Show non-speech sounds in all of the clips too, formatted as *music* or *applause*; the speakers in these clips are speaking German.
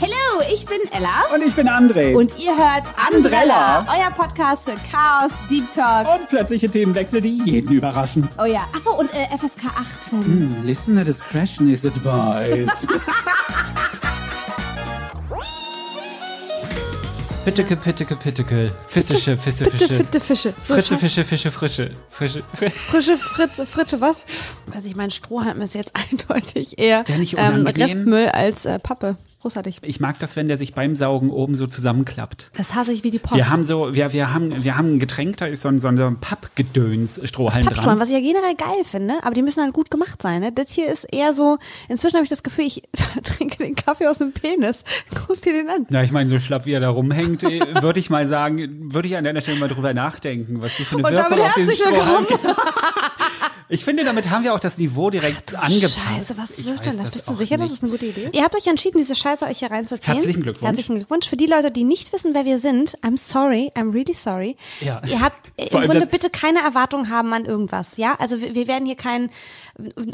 Hallo, ich bin Ella. Und ich bin André. Und ihr hört Andrella, euer Podcast für Chaos, Deep Talk. Und plötzliche Themenwechsel, die jeden überraschen. Oh ja, achso, und äh, FSK 18. Hm, listener discretion is advised. *laughs* Pitteke, Pitteke, Pitteke. Fissische, Fisse, Fische. Fitte Fische. So Fritze, Fische, Fische, Frische. Frische, Frische. Frische Fritze, Fritze, was? Also ich mein Strohhalm ist jetzt *laughs* eindeutig eher ähm? Restmüll als äh, Pappe. Großartig. Ich mag das, wenn der sich beim Saugen oben so zusammenklappt. Das hasse ich wie die Post. Wir haben so, wir, wir haben, wir haben ein Getränk, da ist so ein, so ein Pappgedöns-Strohhalm dran. was ich ja generell geil finde, aber die müssen halt gut gemacht sein. Ne? Das hier ist eher so, inzwischen habe ich das Gefühl, ich *laughs* trinke den Kaffee aus dem Penis. *laughs* Guck dir den an. Na, ich meine, so schlapp wie er da rumhängt, äh, würde ich mal sagen, würde ich an deiner Stelle mal drüber nachdenken, was du für eine Und Wirkung damit auf diesen Strohhalm willkommen. *laughs* Ich finde, damit haben wir auch das Niveau direkt angepasst. Scheiße, was Ich wird denn das? das Bist du sicher, das nicht. ist eine gute Idee? Ihr habt euch entschieden, diese Scheiße euch hier reinzuziehen. Herzlichen Glückwunsch. Herzlichen Glückwunsch. Für die Leute, die nicht wissen, wer wir sind, I'm sorry, I'm really sorry. Ja. Ihr habt *laughs* im Grunde das- bitte keine Erwartung haben an irgendwas, ja? Also wir, wir werden hier kein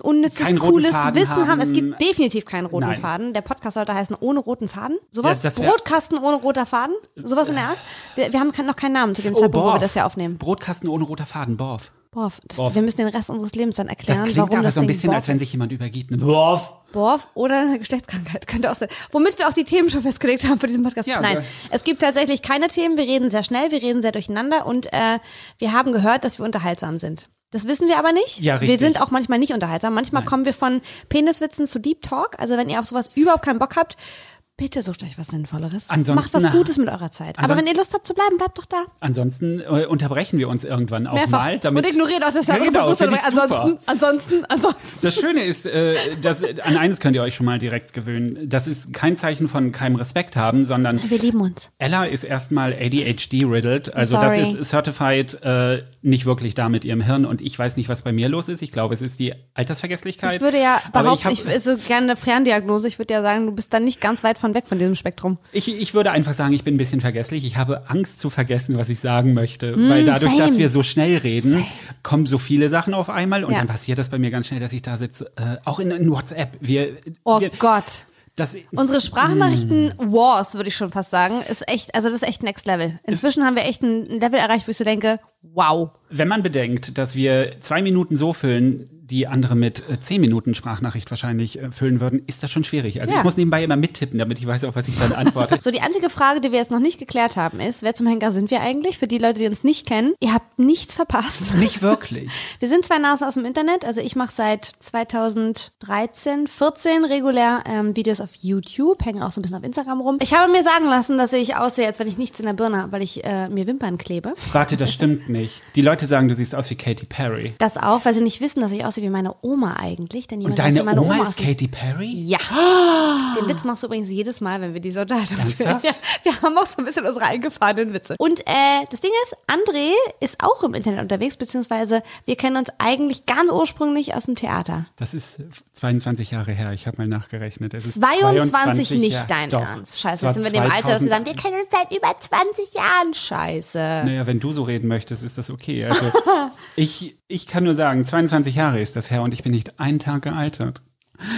unnützes, roten cooles Faden Wissen haben. Es haben. gibt definitiv keinen roten Nein. Faden. Der Podcast sollte heißen ohne roten Faden. Sowas? Ja, das Brotkasten ohne roter Faden? Sowas in der Art? Wir, wir haben kein, noch keinen Namen zu dem Zeitpunkt, wo wir Borf. das ja aufnehmen. Brotkasten ohne roter Faden, Borf. Borf. Das, Borf. Wir müssen den Rest unseres Lebens dann Das erklären, klingt warum aber das so ein Ding bisschen, Borf als wenn sich jemand übergibt. Ne? Borf. Borf oder eine Geschlechtskrankheit *laughs* könnte auch sein. Womit wir auch die Themen schon festgelegt haben für diesen Podcast. Ja, Nein, wir- es gibt tatsächlich keine Themen. Wir reden sehr schnell, wir reden sehr durcheinander und äh, wir haben gehört, dass wir unterhaltsam sind. Das wissen wir aber nicht. Ja, Wir richtig. sind auch manchmal nicht unterhaltsam. Manchmal kommen wir von Peniswitzen zu Deep Talk. Also wenn ihr auf sowas überhaupt keinen Bock habt, bitte sucht euch was Sinnvolleres. Ansonsten- Macht was Gutes mit eurer Zeit. Aber wenn ihr Lust habt zu bleiben, bleibt doch da. Ansonsten äh, unterbrechen wir uns irgendwann auch Mehrfach. mal. Damit und ignoriert auch das ja, genau. Ansonsten, ansonsten, ansonsten. Das Schöne ist, äh, dass, an eines könnt ihr euch schon mal direkt gewöhnen. Das ist kein Zeichen von keinem Respekt haben, sondern Wir lieben uns. Ella ist erstmal ADHD-riddled. Also das Sorry. ist certified äh, nicht wirklich da mit ihrem Hirn. Und ich weiß nicht, was bei mir los ist. Ich glaube, es ist die Altersvergesslichkeit. Ich würde ja behaupten, ich, ich, hab, ich so gerne eine Ferndiagnose. Ich würde ja sagen, du bist dann nicht ganz weit von weg von diesem Spektrum. ich, ich würde einfach sagen, ich bin ein bisschen vergesslich. Ich habe Angst zu vergessen, was ich sagen möchte. weil dadurch, Mm, same. dass wir so schnell reden, kommen so viele Sachen auf einmal. Und Ja. dann passiert das bei mir ganz schnell, dass ich da sitze. Äh, auch in, in WhatsApp. Wir, Oh wir, Gott. Das, Unsere Sprachnachrichten Wars, würde ich schon fast sagen, ist echt, also das ist echt Next Level. Inzwischen haben wir echt ein Level erreicht, wo ich so denke, wow. Wenn man bedenkt, dass wir zwei Minuten so füllen, die andere mit äh, zehn Minuten Sprachnachricht wahrscheinlich äh, füllen würden, ist das schon schwierig. Also Ja. ich muss nebenbei immer mittippen, damit ich weiß auch, was ich dann antworte. *laughs* So, die einzige Frage, die wir jetzt noch nicht geklärt haben, ist, wer zum Henker sind wir eigentlich? Für die Leute, die uns nicht kennen, ihr habt nichts verpasst. *laughs* Nicht wirklich. *laughs* Wir sind zwei Nasen aus dem Internet. Also ich mache seit 2013, 14 regulär ähm, Videos auf YouTube, hänge auch so ein bisschen auf Instagram rum. Ich habe mir sagen lassen, dass ich aussehe, als wenn ich nichts in der Birne habe, weil ich äh, mir Wimpern klebe. Warte, das stimmt nicht. Die Leute sagen, du siehst aus wie Katy Perry. Das auch, weil sie nicht wissen, dass ich aussehe wie meine Oma eigentlich. Denn niemand Und deine meine Oma Oma ist. Katy Perry? Ja. Den Witz machst du übrigens jedes Mal, wenn wir diese Unterhaltung führen. Ja, wir haben auch so ein bisschen unsere eingefahrenen Witze. Und äh, das Ding ist, André ist auch im Internet unterwegs, beziehungsweise wir kennen uns eigentlich ganz ursprünglich aus dem Theater. Das ist 22 Jahre her. Ich habe mal nachgerechnet. Es ist 22, nicht Jahre- dein Doch. Ernst. Scheiße, jetzt sind wir in dem Alter, dass wir 2000 sagen, wir kennen uns seit über 20 Jahren. Scheiße. Naja, wenn du so reden möchtest, ist das okay. Also *laughs* ich, ich kann nur sagen, 22 Jahre ist das her und ich bin nicht einen Tag gealtert.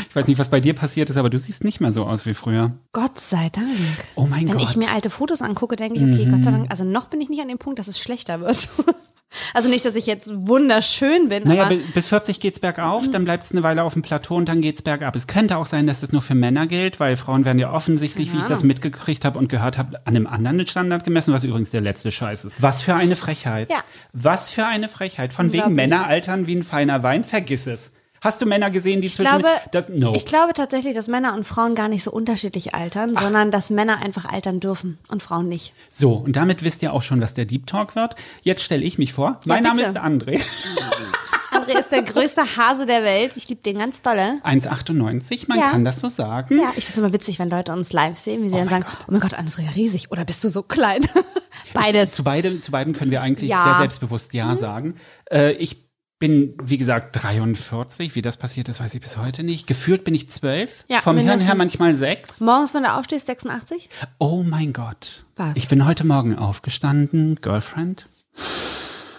Ich weiß nicht, was bei dir passiert ist, aber du siehst nicht mehr so aus wie früher. Gott sei Dank. Oh mein Wenn Gott. Mhm. ich mir alte Fotos angucke, denke ich, okay, Gott sei Dank, also noch bin ich nicht an dem Punkt, dass es schlechter wird. *laughs* Also nicht, dass ich jetzt wunderschön bin, Naja, bis 40 geht's bergauf, dann bleibt's eine Weile auf dem Plateau und dann geht's bergab. Es könnte auch sein, dass das nur für Männer gilt, weil Frauen werden ja offensichtlich, wie ich das mitgekriegt habe und gehört habe, an einem anderen Standard gemessen, was übrigens der letzte Scheiß ist. Was für eine Frechheit. Ja. Was für eine Frechheit. Von wegen. Männer altern wie ein feiner Wein, vergiss es. Hast du Männer gesehen, die ich zwischen glaube, das no. ich glaube tatsächlich, dass Männer und Frauen gar nicht so unterschiedlich altern, sondern dass Männer einfach altern dürfen und Frauen nicht. So, und damit wisst ihr auch schon, was der Deep Talk wird. Jetzt stelle ich mich vor. mein Name bitte. ist André. *laughs* André ist der größte Hase der Welt. Ich liebe den ganz dolle. 1,98, man Ja. kann das so sagen. Ja, ich finde es immer witzig, wenn Leute uns live sehen, wie sie dann sagen, oh mein Gott, André ist ja riesig oder bist du so klein? *laughs* Beides. Zu, beide, zu beiden können wir eigentlich Ja. sehr selbstbewusst Ja sagen. Äh, ich bin, wie gesagt, 43. Wie das passiert ist, weiß ich bis heute nicht. Gefühlt bin ich 12. Ja, Vom Hirn her manchmal 6. Morgens, wenn du aufstehst, 86? Oh mein Gott. Was? Ich bin heute Morgen aufgestanden, Girlfriend.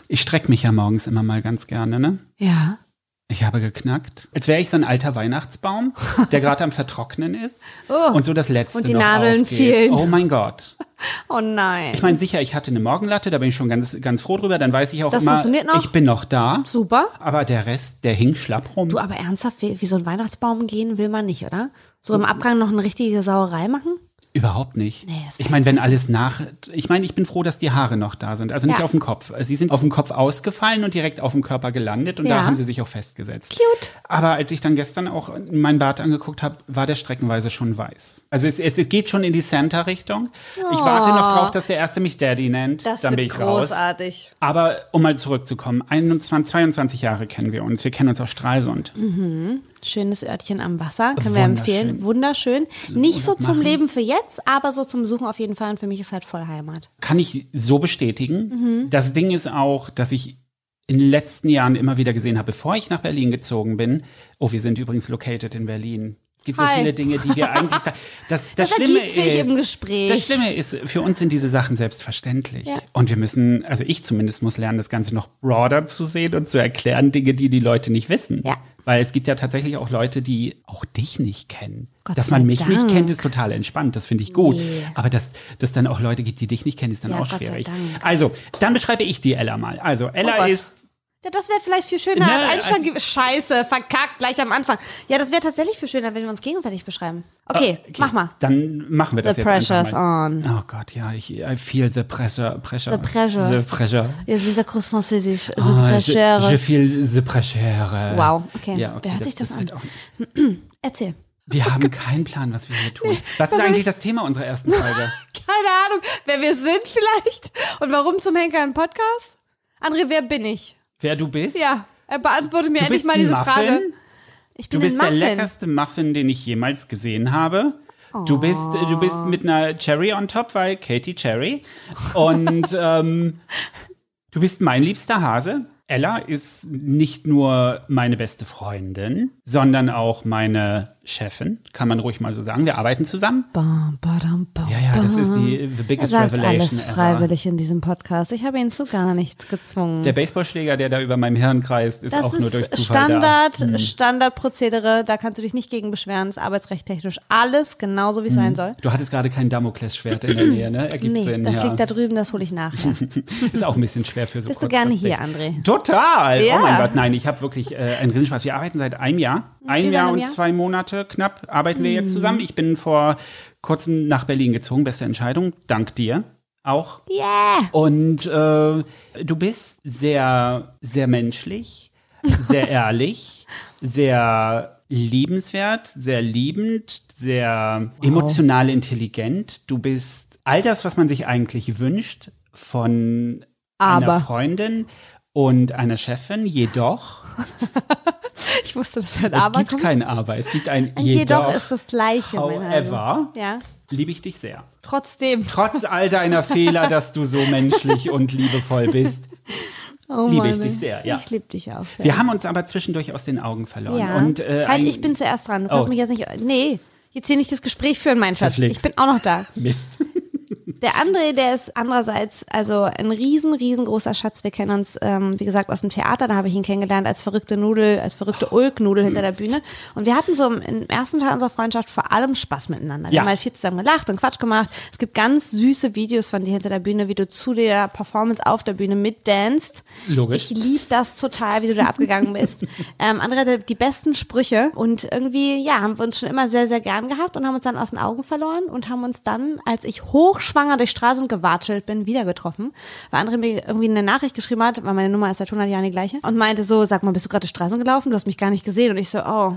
Ich strecke mich ja morgens immer mal ganz gerne, ne? Ja. Ich habe geknackt. Als wäre ich so ein alter Weihnachtsbaum, der gerade am Vertrocknen ist *laughs* Oh. und so das letzte Und die noch Nadeln aufgeht. fehlen. Oh mein Gott. *laughs* Oh nein. Ich meine, sicher, ich hatte eine Morgenlatte, da bin ich schon ganz, ganz froh drüber. Dann weiß ich auch Das immer, funktioniert noch? ich bin noch da. Super. Aber der Rest, der hing schlapp rum. Du, aber ernsthaft, wie, wie so ein Weihnachtsbaum gehen will man nicht, oder? So im Abgang noch eine richtige Sauerei machen? Überhaupt nicht. Nee, ich meine, wenn alles nach. Ich meine, ich bin froh, dass die Haare noch da sind. Also nicht Ja. auf dem Kopf. Sie sind auf dem Kopf ausgefallen und direkt auf dem Körper gelandet und Ja. da haben sie sich auch festgesetzt. Cute. Aber als ich dann gestern auch meinen Bart angeguckt habe, war der streckenweise schon weiß. Also es, es, es geht schon in die Santa-Richtung. Ich warte noch drauf, dass der Erste mich Daddy nennt. Das dann bin ich raus. großartig. Aber um mal zurückzukommen, 21, 22 Jahre kennen wir uns. Wir kennen uns aus Stralsund. Schönes Örtchen am Wasser, können wir empfehlen. Wunderschön. Nicht so zum. Leben für jetzt, aber so zum Besuchen auf jeden Fall. Und für mich ist halt voll Heimat. Kann ich so bestätigen. Mhm. Das Ding ist auch, dass ich in den letzten Jahren immer wieder gesehen habe, bevor ich nach Berlin gezogen bin. Oh, wir sind übrigens located in Berlin. Es gibt so Hi. viele Dinge, die wir eigentlich sagen. Das, *laughs* das, Das Schlimme ist. Das Schlimme ist, für uns sind diese Sachen selbstverständlich. Ja. Und wir müssen, also ich zumindest muss lernen, das Ganze noch broader zu sehen und zu erklären, Dinge, die die Leute nicht wissen. Ja. Weil es gibt ja tatsächlich auch Leute, die auch dich nicht kennen. Gott dass man mich nicht Dank. kennt, ist total entspannt. Das finde ich gut. Nee. Aber dass dass dann auch Leute gibt, die dich nicht kennen, ist dann Ja, auch schwierig. Also, dann beschreibe ich die Ella mal. Also, Ella Oh ist Ja, das wäre vielleicht viel schöner Ne, als Einstand. ge- Scheiße, verkackt, gleich am Anfang. Ja, das wäre tatsächlich viel schöner, wenn wir uns gegenseitig beschreiben. Okay, Okay, mach mal. Dann machen wir das The jetzt pressure's mal. on. Oh Gott, ja, ich I feel the pressure, pressure. The pressure. The pressure. Ja, wie sagt Groß Französisch? The Ah, je, pressure. je feel the pressure. Wow, okay. Ja, okay Wer hört sich das wird an? *clears throat* Erzähl. Wir haben keinen Plan, was wir hier tun. Was ist eigentlich das Thema unserer ersten Folge? *laughs* Keine Ahnung, wer wir sind vielleicht und warum zum Henker im Podcast? André, wer bin ich? Wer du bist? Ja, er beantwortet mir Du endlich bist mal diese Muffin. Frage. Ich Du bin bist ein der leckerste Muffin, den ich jemals gesehen habe. Du bist, du bist mit einer Cherry on top, weil Katie Cherry. Und *laughs* ähm, du bist mein liebster Hase. Ella ist nicht nur meine beste Freundin, sondern auch meine Chefin, kann man ruhig mal so sagen. Wir arbeiten zusammen. Bam, badam, bam, Ja, ja, das ist die the Er biggest sagt revelation alles ever. freiwillig in diesem Podcast. Ich habe ihn zu gar nichts gezwungen. Der Baseballschläger, der da über meinem Hirn kreist, ist das auch nur durch ist Zufall Standard, da. Hm. Standardprozedere. Da kannst du dich nicht gegen beschweren. Das ist arbeitsrechttechnisch alles genauso, wie es sein soll. Du hattest gerade kein Damoklesschwert in der Nähe, ne? *clears throat* Ergibt Nee, Sinn. das ja. liegt da drüben, das hole ich nach. Ja. *laughs* Ist auch ein bisschen schwer für so Bist du gerne hier, André? Total! Ja. Oh mein Gott, nein, ich habe wirklich äh, einen Riesenspaß. Wir arbeiten seit einem Jahr. Ein Jahr und Jahr? Mhm. zwei Monate knapp arbeiten wir jetzt zusammen. Ich bin vor kurzem nach Berlin gezogen. Beste Entscheidung. Dank dir auch. Yeah! Und äh, du bist sehr, sehr menschlich, sehr *laughs* ehrlich, sehr liebenswert, sehr liebend, sehr emotional intelligent. Du bist all das, was man sich eigentlich wünscht von einer Aber. Freundin und einer Chefin. Jedoch, *laughs* *laughs* Ich wusste, dass ein es Aber gibt kommt. kein Aber. Es gibt ein Ein Jedoch. Jedoch ist das Gleiche. However. Ja, liebe ich dich sehr. trotzdem. Trotz all deiner Fehler, *laughs* dass du so menschlich und liebevoll bist, Oh liebe ich dich sehr, ja. Ich liebe dich auch sehr. Wir haben uns aber zwischendurch aus den Augen verloren. ja. Und, äh, halt, ich bin zuerst dran. Du kannst Oh. mich jetzt nicht. Nee, jetzt hier nicht das Gespräch führen, mein Schatz. Verflixt. Ich bin auch noch da. *laughs* Mist. Der André, der ist andererseits also ein riesen, riesengroßer Schatz. Wir kennen uns, ähm, wie gesagt, aus dem Theater. Da habe ich ihn kennengelernt als verrückte Nudel, als verrückte Ulknudel hinter der Bühne. Und wir hatten so im, im ersten Teil unserer Freundschaft vor allem Spaß miteinander. Wir Ja. haben halt viel zusammen gelacht und Quatsch gemacht. Es gibt ganz süße Videos von dir hinter der Bühne, wie du zu der Performance auf der Bühne mitdanst. Logisch. Ich liebe das total, wie du da abgegangen bist. *laughs* ähm, André hatte die besten Sprüche und irgendwie, ja, haben wir uns schon immer sehr, sehr gern gehabt und haben uns dann aus den Augen verloren und haben uns dann, als ich hochschwanger durch Straßen gewatschelt bin, wieder getroffen, weil André mir irgendwie eine Nachricht geschrieben hat, weil meine Nummer ist seit 100 Jahren die gleiche und meinte so, sag mal, bist du gerade durch Straßen gelaufen? Du hast mich gar nicht gesehen und ich so, oh,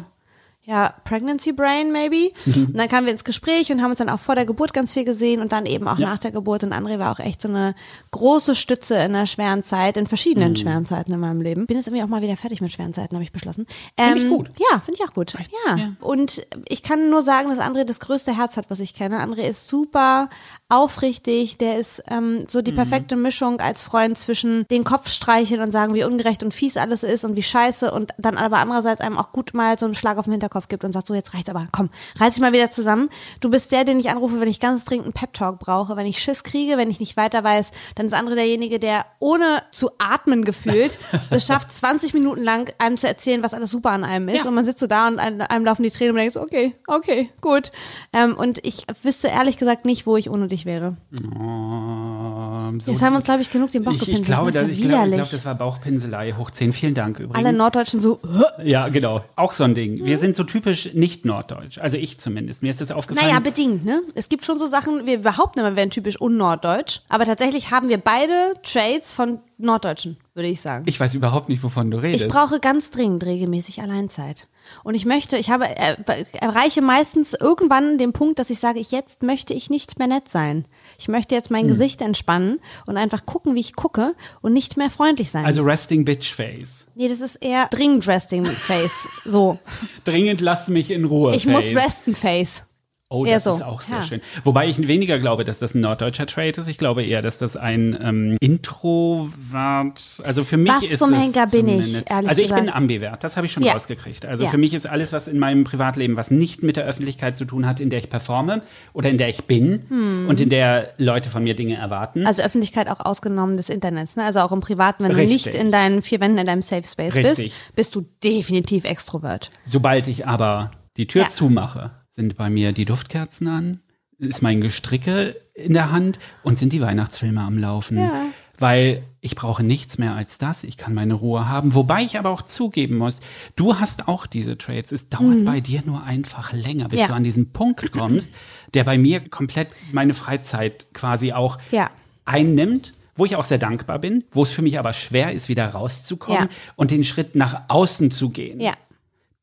ja, Pregnancy Brain maybe. Und dann kamen wir ins Gespräch und haben uns dann auch vor der Geburt ganz viel gesehen und dann eben auch nach der Geburt. Und André war auch echt so eine große Stütze in einer schweren Zeit, in verschiedenen schweren Zeiten in meinem Leben. Bin jetzt irgendwie auch mal wieder fertig mit schweren Zeiten, habe ich beschlossen. Ähm, ich gut. Ja, finde ich auch gut. Ja. Und ich kann nur sagen, dass André das größte Herz hat, was ich kenne. André ist super aufrichtig, der ist ähm, so die perfekte Mischung als Freund zwischen den Kopf streicheln und sagen, wie ungerecht und fies alles ist und wie scheiße und dann aber andererseits einem auch gut mal so einen Schlag auf den Hinterkopf Hinterkopf gibt und sagt, so jetzt reicht's aber, komm, reiß dich mal wieder zusammen. Du bist der, den ich anrufe, wenn ich ganz dringend einen Pep-Talk brauche, wenn ich Schiss kriege, wenn ich nicht weiter weiß, dann ist andere derjenige, der ohne zu atmen gefühlt *laughs* es schafft, 20 Minuten lang einem zu erzählen, was alles super an einem ist. Ja. Und man sitzt so da und einem, laufen die Tränen und denkt okay, okay, gut. Ähm, und ich wüsste ehrlich gesagt nicht, wo ich ohne dich wäre. Ähm, so Jetzt haben wir uns, glaube ich, genug den Bauch ich, gepinselt. ich glaube, das ich ja glaube, ich glaube, das war Bauchpinselei hoch 10. Vielen Dank übrigens. Alle Norddeutschen so, ja, genau. Auch so ein Ding. Wir sind so typisch nicht norddeutsch. Also ich zumindest. Mir ist das aufgefallen. Naja, bedingt, ne? Es gibt schon so Sachen, wir behaupten immer, wir wären typisch unnorddeutsch, aber tatsächlich haben wir beide Traits von Norddeutschen, würde ich sagen. ich weiß überhaupt nicht, wovon du redest. Ich brauche ganz dringend regelmäßig Alleinzeit. Und ich möchte, ich habe, äh, erreiche meistens irgendwann den Punkt, dass ich sage, ich, jetzt möchte ich nicht mehr nett sein. Ich möchte jetzt mein Gesicht entspannen und einfach gucken, wie ich gucke und nicht mehr freundlich sein. also Resting Bitch Face. nee, das ist eher dringend Resting Face. So. *laughs* Dringend lass mich in Ruhe. Ich Face. muss resten Face. Oh, das so. ist auch sehr Ja. schön. Wobei ich weniger glaube, dass das ein norddeutscher Trait ist. Ich glaube eher, dass das ein ähm, Introvert, also für mich Was ist zum Henker bin ich, ehrlich Also ich bin gesagt. ambivert, das habe ich schon Ja. rausgekriegt. Also Ja. für mich ist alles, was in meinem Privatleben, was nicht mit der Öffentlichkeit zu tun hat, in der ich performe oder in der ich bin und in der Leute von mir Dinge erwarten. Hm. Also Öffentlichkeit auch ausgenommen des Internets, ne? Also auch im Privaten, wenn Richtig. du nicht in deinen vier Wänden in deinem Safe Space Richtig. bist, bist du definitiv Extrovert. Sobald ich aber die Tür zumache, sind bei mir die Duftkerzen an, ist mein Gestricke in der Hand und sind die Weihnachtsfilme am Laufen. Ja. Weil ich brauche nichts mehr als das. Ich kann meine Ruhe haben. Wobei ich aber auch zugeben muss, du hast auch diese Trades. Es dauert bei dir nur einfach länger, bis Mhm. Ja. du an diesen Punkt kommst, der bei mir komplett meine Freizeit quasi auch Ja. einnimmt, wo ich auch sehr dankbar bin, wo es für mich aber schwer ist, wieder rauszukommen Ja. und den Schritt nach außen zu gehen. Ja.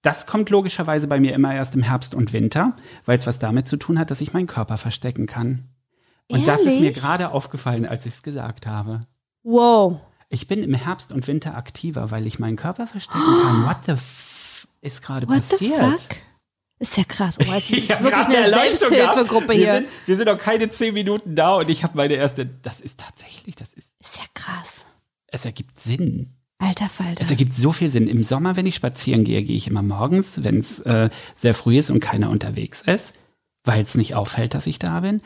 Das kommt logischerweise bei mir immer erst im Herbst und Winter, weil es was damit zu tun hat, dass ich meinen Körper verstecken kann. Und das ist mir Ehrlich? gerade aufgefallen, als ich es gesagt habe. Wow. Ich bin im Herbst und Winter aktiver, weil ich meinen Körper verstecken kann. What the f ist gerade What the passiert? fuck? Ist ja krass. Oh, es *laughs* ist Ich hab wirklich eine Selbsthilfegruppe gehabt. Wir hier. sind, wir sind noch keine zehn Minuten da und ich habe meine erste. Das ist tatsächlich, das ist. Ist ja krass. Es ergibt Sinn. Alter Falter. Es ergibt so viel Sinn. Im Sommer, wenn ich spazieren gehe, gehe ich immer morgens, wenn es äh, sehr früh ist und keiner unterwegs ist, weil es nicht auffällt, dass ich da bin.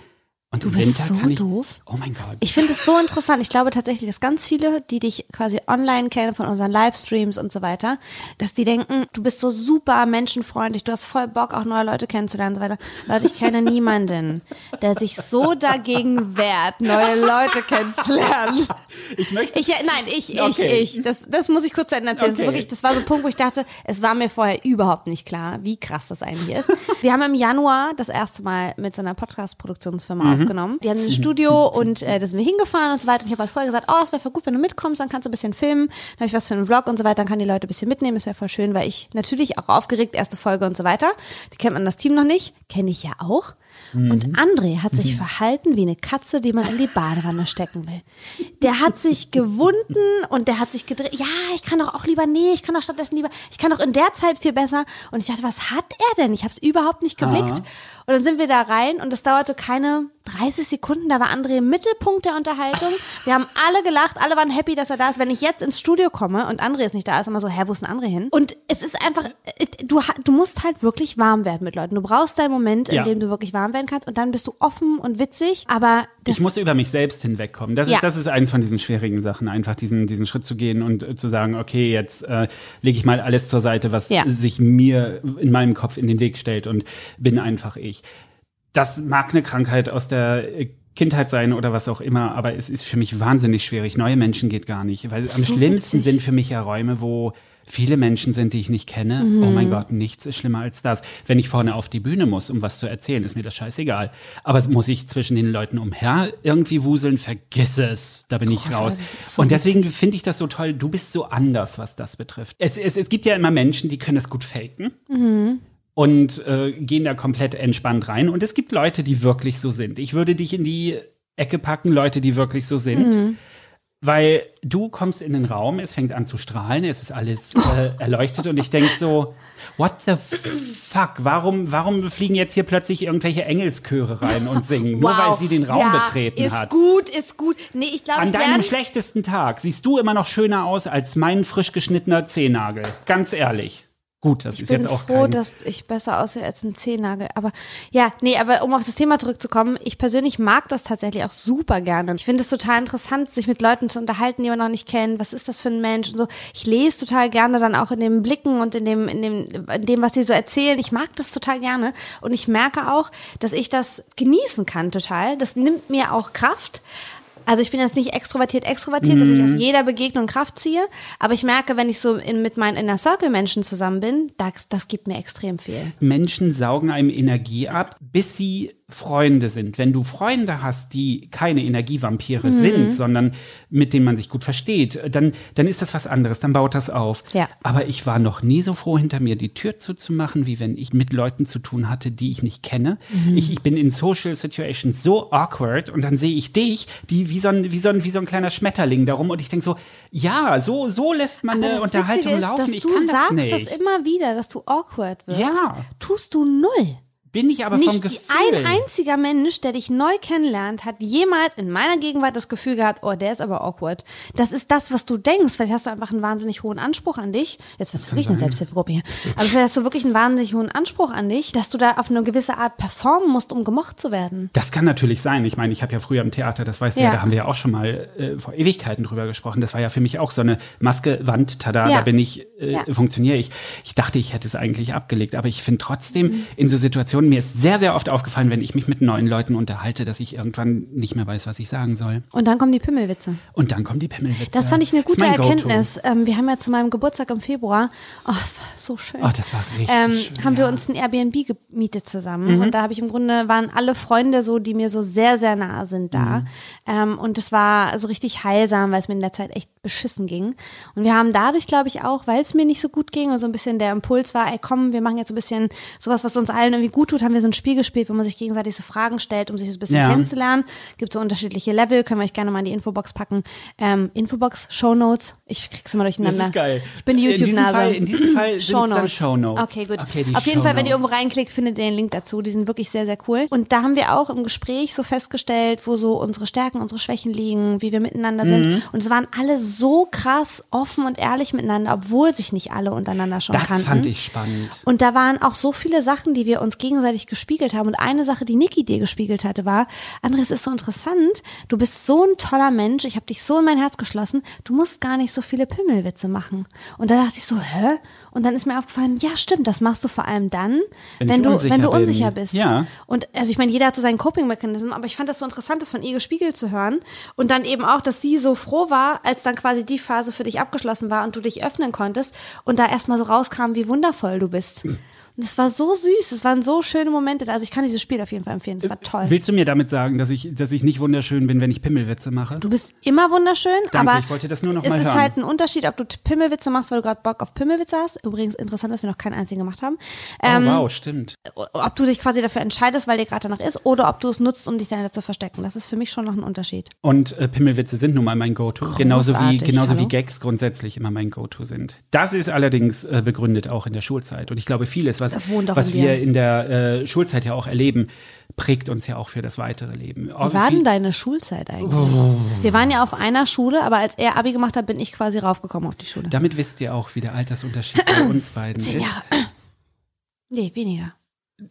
Und Du bist Winter so ich. doof. Oh mein Gott. Ich finde es so interessant. Ich glaube tatsächlich, dass ganz viele, die dich quasi online kennen von unseren Livestreams und so weiter, dass die denken, du bist so super menschenfreundlich, du hast voll Bock, auch neue Leute kennenzulernen und so weiter. Leute, ich kenne niemanden, der sich so dagegen wehrt, neue Leute kennenzulernen. ich möchte. Ich, nein, ich, ich, Okay. ich. Das, das muss ich kurz zu Ende erzählen. Das, ist Okay. wirklich, das war so ein Punkt, wo ich dachte, es war mir vorher überhaupt nicht klar, wie krass das eigentlich ist. Wir haben im Januar das erste Mal mit so einer Podcast-Produktionsfirma Mhm. Aufgenommen. Die haben ein Studio *laughs* und äh, da sind wir hingefahren und so weiter. Und ich habe halt vorher gesagt, oh, es wäre voll gut, wenn du mitkommst, dann kannst du ein bisschen filmen. Dann habe ich was für einen Vlog und so weiter, dann kann die Leute ein bisschen mitnehmen. Das wäre voll schön, weil ich natürlich auch aufgeregt, erste Folge und so weiter. Die kennt man das Team noch nicht, kenne ich ja auch. Und André hat sich verhalten wie eine Katze, die man in die Badewanne stecken will. Der hat sich gewunden und der hat sich gedreht. Ja, ich kann doch auch lieber, nee, ich kann doch stattdessen lieber, ich kann doch in der Zeit viel besser. Und ich dachte, was hat er denn? Ich habe es überhaupt nicht geblickt. Und dann sind wir da rein und es dauerte keine 30 Sekunden. Da war André im Mittelpunkt der Unterhaltung. Wir haben alle gelacht, alle waren happy, dass er da ist. Wenn ich jetzt ins Studio komme und André ist nicht da, ist immer so, hä, wo ist denn André hin? Und es ist einfach, äh, du, du musst halt wirklich warm werden mit Leuten. Du brauchst deinen Moment, in Ja. dem du wirklich warm werden kannst und dann bist du offen und witzig. Aber das, ich muss über mich selbst hinwegkommen. Das, Ja. ist, das ist eins von diesen schwierigen Sachen, einfach diesen, diesen Schritt zu gehen und äh, zu sagen, okay, jetzt äh, lege ich mal alles zur Seite, was Ja. sich mir in meinem Kopf in den Weg stellt und bin einfach ich. Das mag eine Krankheit aus der äh, Kindheit sein oder was auch immer, aber es ist für mich wahnsinnig schwierig. Neue Menschen geht gar nicht, weil am So schlimmsten witzig. sind für mich ja Räume, wo viele Menschen sind, die ich nicht kenne. Oh mein Mhm. Gott, nichts ist schlimmer als das. Wenn ich vorne auf die Bühne muss, um was zu erzählen, ist mir das scheißegal. Aber muss ich zwischen den Leuten umher irgendwie wuseln, vergiss es. Da bin ich raus. Großartig. So Und deswegen finde ich das so toll. Du bist so anders, was das betrifft. Es, es, es gibt ja immer Menschen, die können das gut faken. Und äh, gehen da komplett entspannt rein. Und es gibt Leute, die wirklich so sind. Ich würde dich in die Ecke packen, Leute, die wirklich so sind. Weil du kommst in den Raum, es fängt an zu strahlen, es ist alles äh, *laughs* erleuchtet und ich denk so, what the fuck, warum, warum fliegen jetzt hier plötzlich irgendwelche Engelschöre rein und singen, nur weil sie den Raum ja, betreten ist hat? gut, ist gut. Nee, ich glaube, An deinem lerne, schlechtesten Tag siehst du immer noch schöner aus als mein frisch geschnittener Zehennagel. Ganz ehrlich. Gut, das Ich ist bin jetzt auch froh, kein, dass ich besser aussehe als ein Zehennagel. Aber ja, nee, aber um auf das Thema zurückzukommen, ich persönlich mag das tatsächlich auch super gerne. Ich finde es total interessant, sich mit Leuten zu unterhalten, die man noch nicht kennt. Was ist das für ein Mensch und so. Ich lese total gerne dann auch in den Blicken und in dem, in dem, in dem, was die so erzählen. Ich mag das total gerne. Und ich merke auch, dass ich das genießen kann total. Das nimmt mir auch Kraft. Also ich bin jetzt nicht extrovertiert, extrovertiert, dass ich aus jeder Begegnung Kraft ziehe, aber ich merke, wenn ich so in, mit meinen Inner Circle Menschen zusammen bin, das, das gibt mir extrem viel. Menschen saugen einem Energie ab, bis sie Freunde sind. Wenn du Freunde hast, die keine Energievampire Mhm. sind, sondern mit denen man sich gut versteht, dann, dann ist das was anderes, dann baut das auf. Ja. Aber ich war noch nie so froh, hinter mir die Tür zuzumachen, wie wenn ich mit Leuten zu tun hatte, die ich nicht kenne. Mhm. Ich, ich bin in Social Situations so awkward und dann sehe ich dich, die wie so ein, wie so ein, wie so ein kleiner Schmetterling darum und ich denke so, ja, so, so lässt man eine das Unterhaltung ist, laufen. dass ich du kann das sagst nicht. das immer wieder, dass du awkward wirst. Ja. Tust du null. Bin ich aber vom Nicht Gefühl. die, ein einziger Mensch, der dich neu kennenlernt, hat jemals in meiner Gegenwart das Gefühl gehabt, oh, der ist aber awkward. Das ist das, was du denkst. Vielleicht hast du einfach einen wahnsinnig hohen Anspruch an dich. Jetzt wird wirklich eine Selbsthilfegruppe hier. Aber vielleicht hast du wirklich einen wahnsinnig hohen Anspruch an dich, dass du da auf eine gewisse Art performen musst, um gemocht zu werden. Das kann natürlich sein. Ich meine, ich habe ja früher im Theater, das weißt du ja, Ja. da haben wir ja auch schon mal äh, vor Ewigkeiten drüber gesprochen. Das war ja für mich auch so eine Maske, Wand, tada, Ja. da bin ich, äh, Ja. funktioniere ich. Ich dachte, ich hätte es eigentlich abgelegt, aber ich finde trotzdem in so Situationen, mir ist sehr, sehr oft aufgefallen, wenn ich mich mit neuen Leuten unterhalte, dass ich irgendwann nicht mehr weiß, was ich sagen soll. Und dann kommen die Pimmelwitze. Und dann kommen die Pimmelwitze. Das fand ich eine Das gute. Erkenntnis. Ähm, wir haben ja zu meinem Geburtstag im Februar, oh, es war so schön. Oh, das war richtig ähm, schön, haben wir ja. Mhm. uns ein Airbnb gemietet zusammen. Und da habe ich im Grunde, waren alle Freunde so, die mir so sehr, sehr nah sind da. Mhm. Ähm, und es war so richtig heilsam, weil es mir in der Zeit echt beschissen ging. Und wir haben dadurch, glaube ich, auch, weil es mir nicht so gut ging und so ein bisschen der Impuls war, ey komm, wir machen jetzt so ein bisschen sowas, was uns allen irgendwie gut tut, haben wir so ein Spiel gespielt, wo man sich gegenseitig so Fragen stellt, um sich so ein bisschen Ja. kennenzulernen. Gibt so unterschiedliche Level, können wir euch gerne mal in die Infobox packen. Ähm, Infobox, Shownotes, ich krieg's immer durcheinander. Das ist geil. Ich bin die In diesem YouTube-Nase. Fall- in diesem Fall *clears throat* Shownotes. Shownotes. Okay, gut. Okay, Auf jeden Fall, wenn ihr irgendwo reinklickt, findet ihr den Link dazu. Die sind wirklich sehr, sehr cool. Und da haben wir auch im Gespräch so festgestellt, wo so unsere Stärken, unsere Schwächen liegen, wie wir miteinander Mhm. sind. Und es waren alle so krass offen und ehrlich miteinander, obwohl sich nicht alle untereinander schon Das kannten. fand ich spannend. Und da waren auch so viele Sachen, die wir uns gegenseitig gespiegelt haben. Und eine Sache, die Niki dir gespiegelt hatte, war, Andres, ist so interessant. Du bist so ein toller Mensch. Ich habe dich so in mein Herz geschlossen. Du musst gar nicht so viele Pimmelwitze machen. Und da dachte ich so, hä? Und dann ist mir aufgefallen, ja, stimmt, das machst du vor allem dann, Wenn wenn, du, unsicher wenn du bin. unsicher bist. Ja. Und also ich meine, jeder hat so seinen Coping-Mechanism, aber ich fand das so interessant, das von ihr gespiegelt zu hören. Und dann eben auch, dass sie so froh war, als dann quasi die Phase für dich abgeschlossen war und du dich öffnen konntest und da erstmal so rauskam, wie wundervoll du bist. Es war so süß, es waren so schöne Momente. Also ich kann dieses Spiel auf jeden Fall empfehlen, es war toll. Willst du mir damit sagen, dass ich, dass ich nicht wunderschön bin, wenn ich Pimmelwitze mache? Du bist immer wunderschön, Danke, aber ich wollte das nur noch es mal ist hören. halt ein Unterschied, ob du Pimmelwitze machst, weil du gerade Bock auf Pimmelwitze hast. Übrigens interessant, dass wir noch keinen einzigen gemacht haben. Ähm, oh, wow, stimmt. ob du dich quasi dafür entscheidest, weil dir gerade danach ist, oder ob du es nutzt, um dich dahinter zu verstecken. Das ist für mich schon noch ein Unterschied. Und äh, Pimmelwitze sind nun mal mein Go-To. Genauso wie, genauso wie? Gags grundsätzlich immer mein Go-To sind. Das ist allerdings äh, begründet auch in der Schulzeit. Und ich glaube, vieles, was, Das wohnt auch was in wir in der äh, Schulzeit ja auch erleben, prägt uns ja auch für das weitere Leben. Wie war denn deine Schulzeit eigentlich? Wir waren ja auf einer Schule, aber als er Abi gemacht hat, bin ich quasi raufgekommen auf die Schule. Damit wisst ihr auch, wie der Altersunterschied bei *clears throat* uns beiden Zehn ist. Jahre. Nee, weniger.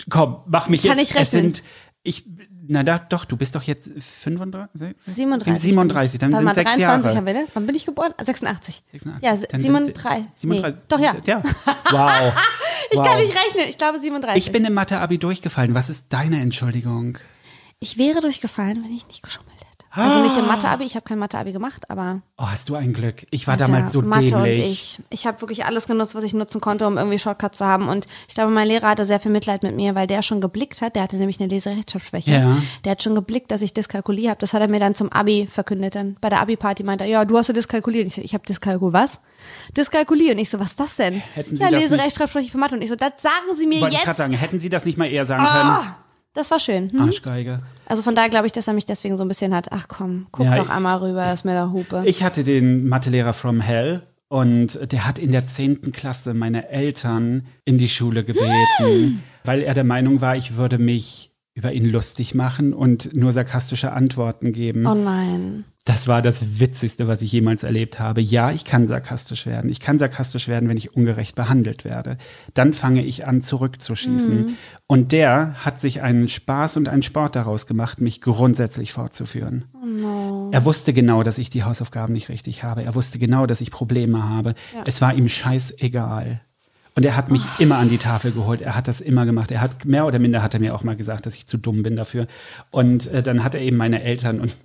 Komm, mach mich Ich kann jetzt. nicht rechnen. Es sind, ich, na da, doch, du bist doch jetzt 35? 37. 37, dann Warte sind mal, sechs 23 Jahre. haben wir, ne? Wann bin ich geboren? 86. 86. Ja, Dann sind 37. sie- 37. Nee, doch, ja. ja. Wow. *laughs* Ich wow. kann nicht rechnen. Ich glaube 37. Ich bin im Mathe-Abi durchgefallen. Was ist deine Entschuldigung? Ich wäre durchgefallen, wenn ich nicht geschummelt hätte. Also nicht im Mathe-Abi, ich habe kein Mathe-Abi gemacht, aber Oh, hast du ein Glück. Ich war Alter, damals so Mathe dämlich. und ich. Ich habe wirklich alles genutzt, was ich nutzen konnte, um irgendwie Shortcuts zu haben. Und ich glaube, mein Lehrer hatte sehr viel Mitleid mit mir, weil der schon geblickt hat, der hatte nämlich eine Leserechtschreibschwäche. Ja. Der hat schon geblickt, dass ich Dyskalkulie habe. Das hat er mir dann zum Abi verkündet. Dann bei der Abi-Party meinte er, ja, du hast ja Dyskalkulie. Und ich so, ich habe Dyskalkul was? Dyskalkulie. Und ich so, was ist das denn? Hätten Sie ja, Leserechtschreibschwäche für Mathe. Und ich so, das sagen Sie mir Wollte ich jetzt. gerade sagen, hätten Sie das nicht mal eher sagen Ah, das war schön. Hm? Arschgeige. Also von daher glaube ich, dass er mich deswegen so ein bisschen hat, ach komm, guck Ja, doch ich- einmal rüber, das ist mir der Hupe. Ich hatte den Mathelehrer from Hell und der hat in der 10. Klasse meine Eltern in die Schule gebeten, weil er der Meinung war, ich würde mich über ihn lustig machen und nur sarkastische Antworten geben. oh nein. Das war das Witzigste, was ich jemals erlebt habe. Ja, ich kann sarkastisch werden. Ich kann sarkastisch werden, wenn ich ungerecht behandelt werde. Dann fange ich an, zurückzuschießen. Mhm. Und der hat sich einen Spaß und einen Sport daraus gemacht, mich grundsätzlich fortzuführen. Oh Er wusste genau, dass ich die Hausaufgaben nicht richtig habe. Er wusste genau, dass ich Probleme habe. Es war ihm scheißegal. Und er hat mich immer an die Tafel geholt. Er hat das immer gemacht. Er hat mehr oder minder hat er mir auch mal gesagt, dass ich zu dumm bin dafür. Und äh, dann hat er eben meine Eltern und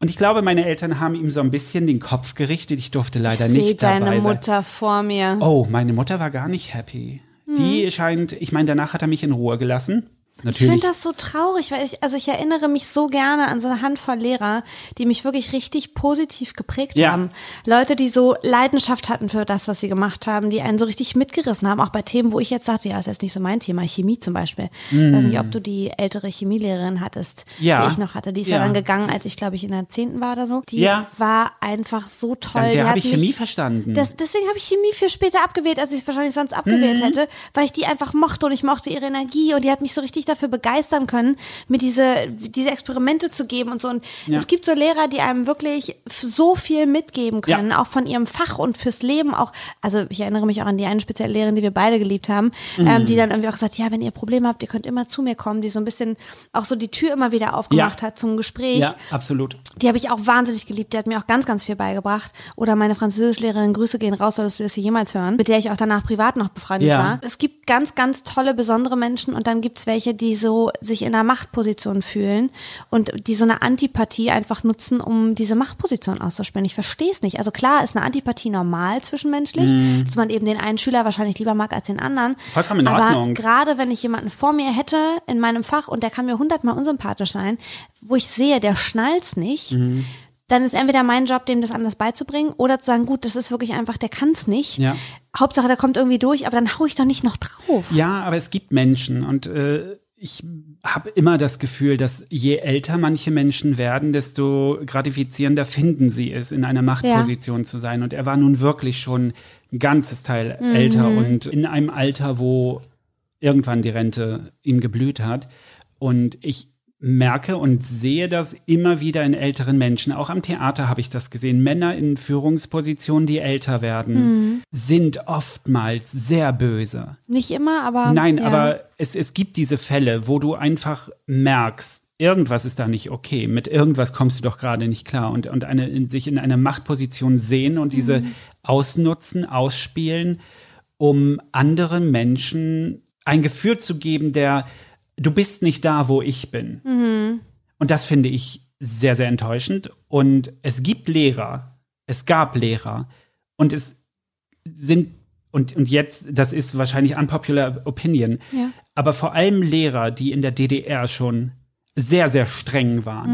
und ich glaube, meine Eltern haben ihm so ein bisschen den Kopf gerichtet. Ich durfte leider ich nicht dabei deine sein. Mutter vor mir. Oh, meine Mutter war gar nicht happy. Die scheint, ich meine, danach hat er mich in Ruhe gelassen. Ich Natürlich. finde das so traurig, weil ich, also ich erinnere mich so gerne an so eine Handvoll Lehrer, die mich wirklich richtig positiv geprägt Ja. haben. Leute, die so Leidenschaft hatten für das, was sie gemacht haben, die einen so richtig mitgerissen haben, auch bei Themen, wo ich jetzt sagte, ja, ist jetzt nicht so mein Thema, Chemie zum Beispiel. Ich weiß nicht, ob du die ältere Chemielehrerin hattest, Mm. Ja. die ich noch hatte. Die ist ja, Ja. dann gegangen, als ich glaube ich in der zehnten war oder so. Die Ja. war einfach so toll. Die der habe ich mich- Chemie verstanden. das, deswegen habe ich Chemie für später abgewählt, als ich es wahrscheinlich sonst abgewählt Mhm. hätte, weil ich die einfach mochte und ich mochte ihre Energie und die hat mich so richtig dafür begeistern können, mir diese, diese Experimente zu geben und so. Und Ja. es gibt so Lehrer, die einem wirklich so viel mitgeben können, auch von ihrem Fach und fürs Leben auch. Also ich erinnere mich auch an die eine spezielle Lehrerin, die wir beide geliebt haben, Mhm. ähm, die dann irgendwie auch gesagt, ja, wenn ihr Probleme habt, ihr könnt immer zu mir kommen, die so ein bisschen auch so die Tür immer wieder aufgemacht Ja. hat zum Gespräch. ja, absolut. Die habe ich auch wahnsinnig geliebt. Die hat mir auch ganz, ganz viel beigebracht. Oder meine Französischlehrerin, Grüße gehen raus, solltest du das hier jemals hören, mit der ich auch danach privat noch befreundet Ja. war. Es gibt ganz, ganz tolle, besondere Menschen und dann gibt's welche, die so sich in einer Machtposition fühlen und die so eine Antipathie einfach nutzen, um diese Machtposition auszuspielen. Ich verstehe es nicht. Also klar ist eine Antipathie normal zwischenmenschlich, dass man eben den einen Schüler wahrscheinlich lieber mag als den anderen. Mhm. Vollkommen in Aber Ordnung. gerade wenn ich jemanden vor mir hätte in meinem Fach und der kann mir hundertmal unsympathisch sein, wo ich sehe, der schnallt's nicht, Mhm. Dann ist entweder mein Job, dem das anders beizubringen, oder zu sagen, gut, das ist wirklich einfach, der kann's nicht. Ja. Hauptsache, der kommt irgendwie durch, aber dann hau ich doch nicht noch drauf. Ja, aber es gibt Menschen und äh, ich habe immer das Gefühl, dass je älter manche Menschen werden, desto gratifizierender finden sie es, in einer Machtposition zu sein. Und er war nun wirklich schon ein ganzes Teil älter und in einem Alter, wo irgendwann die Rente ihm geblüht hat. Und ich merke und sehe das immer wieder in älteren Menschen. Auch am Theater habe ich das gesehen. Männer in Führungspositionen, die älter werden, sind oftmals sehr böse. Nicht immer, aber. Nein, ja. aber es, es gibt diese Fälle, wo du einfach merkst, irgendwas ist da nicht okay. Mit irgendwas kommst du doch gerade nicht klar. Und, und eine, in, sich in einer Machtposition sehen und diese Mhm. ausnutzen, ausspielen, um anderen Menschen ein Gefühl zu geben, der, du bist nicht da, wo ich bin. Mhm. Und das finde ich sehr, sehr enttäuschend. Und es gibt Lehrer, es gab Lehrer und es sind, und, und jetzt, das ist wahrscheinlich unpopular opinion, Ja. aber vor allem Lehrer, die in der DDR schon sehr, sehr streng waren,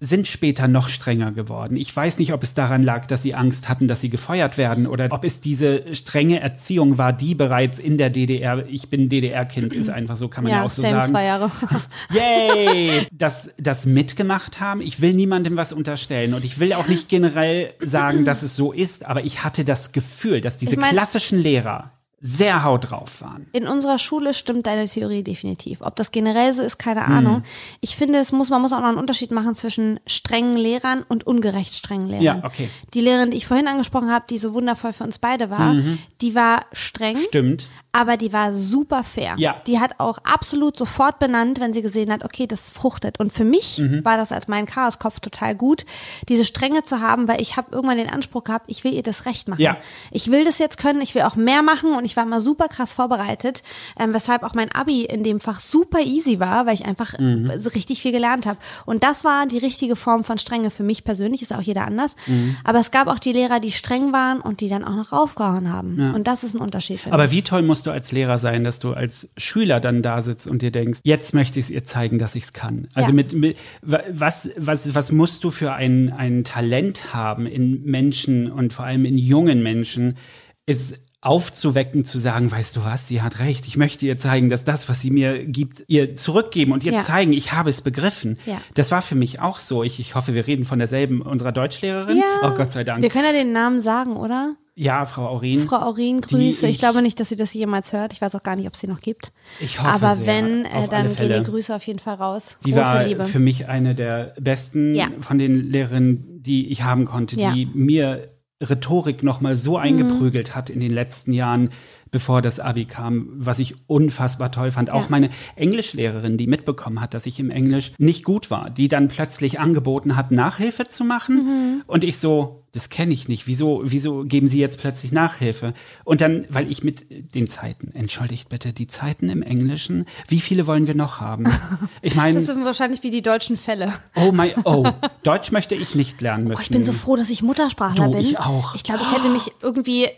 sind später noch strenger geworden. Ich weiß nicht, ob es daran lag, dass sie Angst hatten, dass sie gefeuert werden oder ob es diese strenge Erziehung war, die bereits in der DDR, ich bin DDR-Kind, ist einfach so, kann man ja, ja, auch so sagen. zwei Jahre. *laughs* Yay! Das, das mitgemacht haben. Ich will niemandem was unterstellen und ich will auch nicht generell sagen, dass es so ist, aber ich hatte das Gefühl, dass diese Ich mein- klassischen Lehrer sehr haut drauf waren. In unserer Schule stimmt deine Theorie definitiv. Ob das generell so ist, keine Hm. Ahnung. Ich finde, es muss, man muss auch noch einen Unterschied machen zwischen strengen Lehrern und ungerecht strengen Lehrern. Ja, okay. Die Lehrerin, die ich vorhin angesprochen habe, die so wundervoll für uns beide war, die war streng, Stimmt. Aber die war super fair. Ja. Die hat auch absolut sofort benannt, wenn sie gesehen hat, okay, das fruchtet. Und für mich Mhm. war das als mein Chaoskopf total gut, diese Strenge zu haben, weil ich habe irgendwann den Anspruch gehabt, ich will ihr das recht machen. Ja. Ich will das jetzt können, ich will auch mehr machen und ich war immer super krass vorbereitet, ähm, weshalb auch mein Abi in dem Fach super easy war, weil ich einfach Mhm. so richtig viel gelernt habe. Und das war die richtige Form von Strenge für mich persönlich, ist auch jeder anders. Mhm. Aber es gab auch die Lehrer, die streng waren und die dann auch noch aufgehauen haben. Und das ist ein Unterschied. Aber ich. wie toll musst du als Lehrer sein, dass du als Schüler dann da sitzt und dir denkst, jetzt möchte ich es ihr zeigen, dass ich es kann. Also Ja. mit, mit wa- was, was, was musst du für ein, ein Talent haben in Menschen und vor allem in jungen Menschen, ist aufzuwecken, zu sagen, weißt du was, sie hat recht, ich möchte ihr zeigen, dass das, was sie mir gibt, ihr zurückgeben und ihr Ja. zeigen, ich habe es begriffen. Ja. Das war für mich auch so. Ich, ich hoffe, wir reden von derselben unserer Deutschlehrerin. Ja. Oh Gott sei Dank. Wir können ja den Namen sagen, oder? Ja, Frau Aurin. Frau Aurin, Grüße. Ich, ich- glaube nicht, dass sie das jemals hört. Ich weiß auch gar nicht, ob sie noch gibt. Ich hoffe Aber sehr, wenn, äh, dann gehen die Grüße auf jeden Fall raus. Sie Große war Liebe. für mich eine der besten Ja. von den Lehrerinnen, die ich haben konnte, Ja. Mhm. die mir Rhetorik noch mal so eingeprügelt hat in den letzten Jahren, bevor das Abi kam, was ich unfassbar toll fand. Auch Ja. meine Englischlehrerin, die mitbekommen hat, dass ich im Englisch nicht gut war, die dann plötzlich angeboten hat, Nachhilfe zu machen. Mhm. Und ich so, das kenne ich nicht. Wieso, wieso geben Sie jetzt plötzlich Nachhilfe? Und dann, weil ich mit den Zeiten, entschuldigt bitte, die Zeiten im Englischen, wie viele wollen wir noch haben? *laughs* Ich meine, das sind wahrscheinlich wie die deutschen Fälle. Oh mein, oh, *laughs* Deutsch möchte ich nicht lernen müssen. Oh, ich bin so froh, dass ich Muttersprachler Du, bin. ich auch. Ich glaube, ich hätte mich *gasps* irgendwie, äh,